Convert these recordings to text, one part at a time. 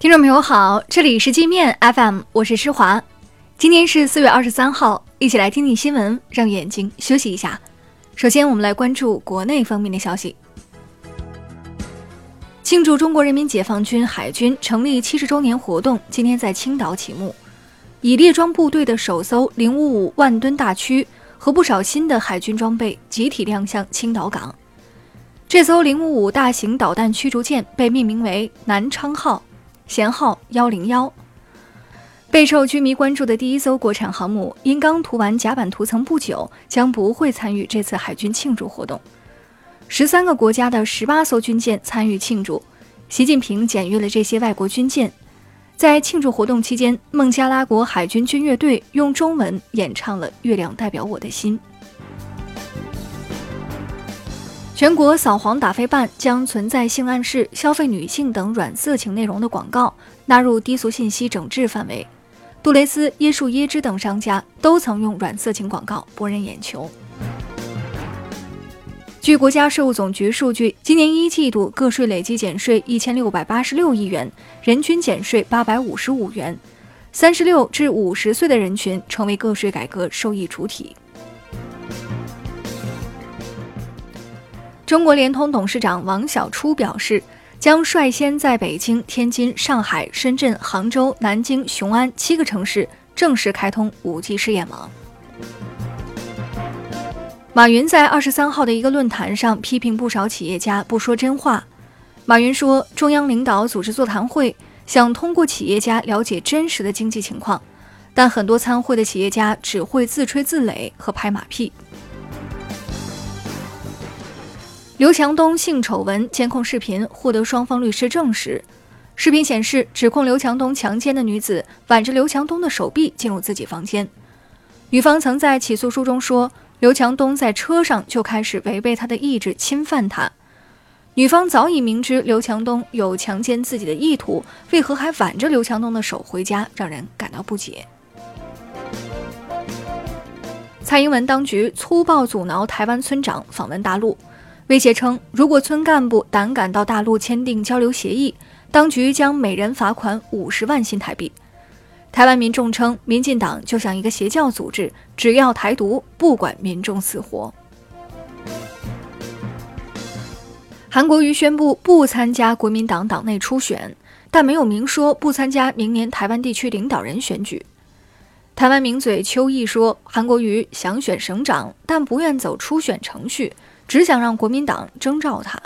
听众朋友好，这里是界面 FM，我是施华。今天是四月二十三号，一起来听听新闻，让眼睛休息一下。首先，我们来关注国内方面的消息。庆祝中国人民解放军海军成立七十周年活动今天在青岛启幕，以列装部队的首艘零五五万吨大驱和不少新的海军装备集体亮相青岛港。这艘零五五大型导弹驱逐舰被命名为“南昌号”。舷号幺零幺，备受军迷关注的第一艘国产航母，因刚涂完甲板涂层不久，将不会参与这次海军庆祝活动。十三个国家的十八艘军舰参与庆祝，习近平检阅了这些外国军舰。在庆祝活动期间，孟加拉国海军军乐队用中文演唱了《月亮代表我的心》。全国扫黄打非办将存在性暗示、消费女性等软色情内容的广告纳入低俗信息整治范围。杜蕾斯、椰树椰汁等商家都曾用软色情广告博人眼球。据国家税务总局数据，今年一季度个税累计减税一千六百八十六亿元，人均减税八百五十五元，三十六至五十岁的人群成为个税改革受益主体。中国联通董事长王晓初表示，将率先在北京、天津、上海、深圳、杭州、南京、雄安七个城市正式开通 5G 试验网。马云在二十三号的一个论坛上批评不少企业家不说真话。马云说，中央领导组织座谈会，想通过企业家了解真实的经济情况，但很多参会的企业家只会自吹自擂和拍马屁。刘强东性丑闻监控视频获得双方律师证实，视频显示指控刘强东强奸的女子挽着刘强东的手臂进入自己房间。女方曾在起诉书中说，刘强东在车上就开始违背她的意志侵犯她。女方早已明知刘强东有强奸自己的意图，为何还挽着刘强东的手回家，让人感到不解。蔡英文当局粗暴阻挠台湾村长访问大陆。威胁称，如果村干部胆敢到大陆签订交流协议，当局将每人罚款五十万新台币。台湾民众称，民进党就像一个邪教组织，只要台独，不管民众死活。韩国瑜宣布不参加国民党党内初选，但没有明说不参加明年台湾地区领导人选举。台湾名嘴邱毅说，韩国瑜想选省长，但不愿走初选程序。只想让国民党征召他。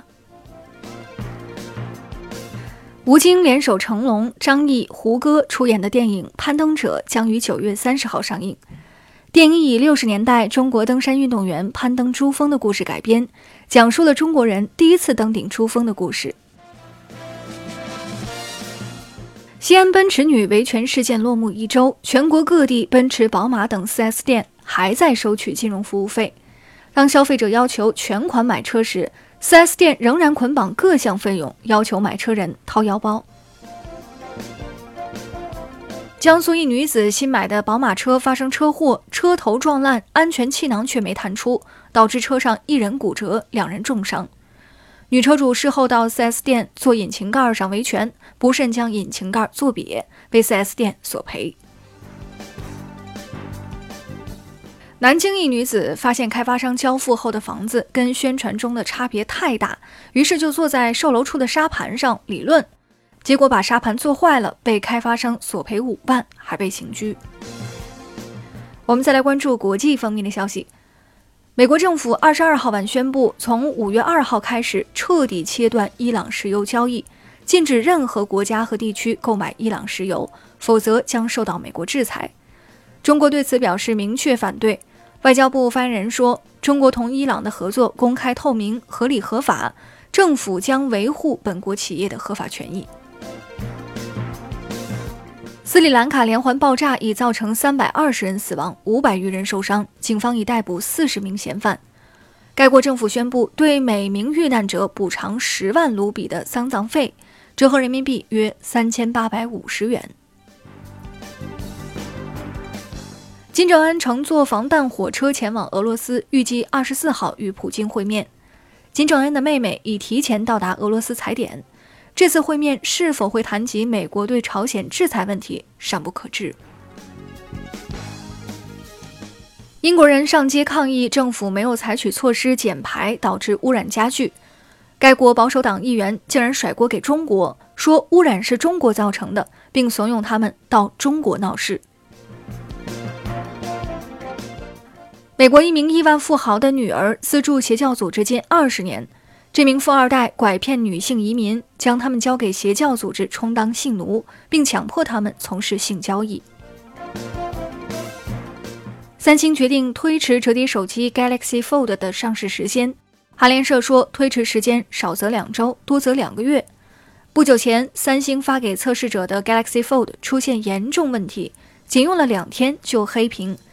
吴京联手成龙、张译、胡歌出演的电影《攀登者》将于九月三十号上映。电影以六十年代中国登山运动员攀登珠峰的故事改编，讲述了中国人第一次登顶珠峰的故事。西安奔驰女维权事件落幕一周，全国各地奔驰、宝马等 4S 店还在收取金融服务费。当消费者要求全款买车时，4S 店仍然捆绑各项费用，要求买车人掏腰包。江苏一女子新买的宝马车发生车祸，车头撞烂，安全气囊却没弹出，导致车上一人骨折，两人重伤。女车主事后到 4S 店做引擎盖上维权，不慎将引擎盖做瘪，被 4S 店索赔。南京一女子发现开发商交付后的房子跟宣传中的差别太大，于是就坐在售楼处的沙盘上理论，结果把沙盘做坏了，被开发商索赔五万，还被刑拘。我们再来关注国际方面的消息，美国政府二十二号晚宣布，从五月二号开始彻底切断伊朗石油交易，禁止任何国家和地区购买伊朗石油，否则将受到美国制裁。中国对此表示明确反对。外交部发言人说：“中国同伊朗的合作公开透明、合理合法，政府将维护本国企业的合法权益。”斯里兰卡连环爆炸已造成三百二十人死亡、五百余人受伤，警方已逮捕四十名嫌犯。该国政府宣布对每名遇难者补偿十万卢比的丧葬费，折合人民币约三千八百五十元。金正恩乘坐防弹火车前往俄罗斯，预计二十四号与普京会面。金正恩的妹妹已提前到达俄罗斯踩点。这次会面是否会谈及美国对朝鲜制裁问题，尚不可知。英国人上街抗议政府没有采取措施减排，导致污染加剧。该国保守党议员竟然甩锅给中国，说污染是中国造成的，并怂恿他们到中国闹事。美国一名亿万富豪的女儿资助邪教组织近二十年，这名富二代拐骗女性移民，将他们交给邪教组织充当性奴，并强迫他们从事性交易。三星决定推迟折叠手机 Galaxy Fold 的上市时间。韩联社说，推迟时间少则两周，多则两个月。不久前，三星发给测试者的 Galaxy Fold 出现严重问题，仅用了两天就黑屏。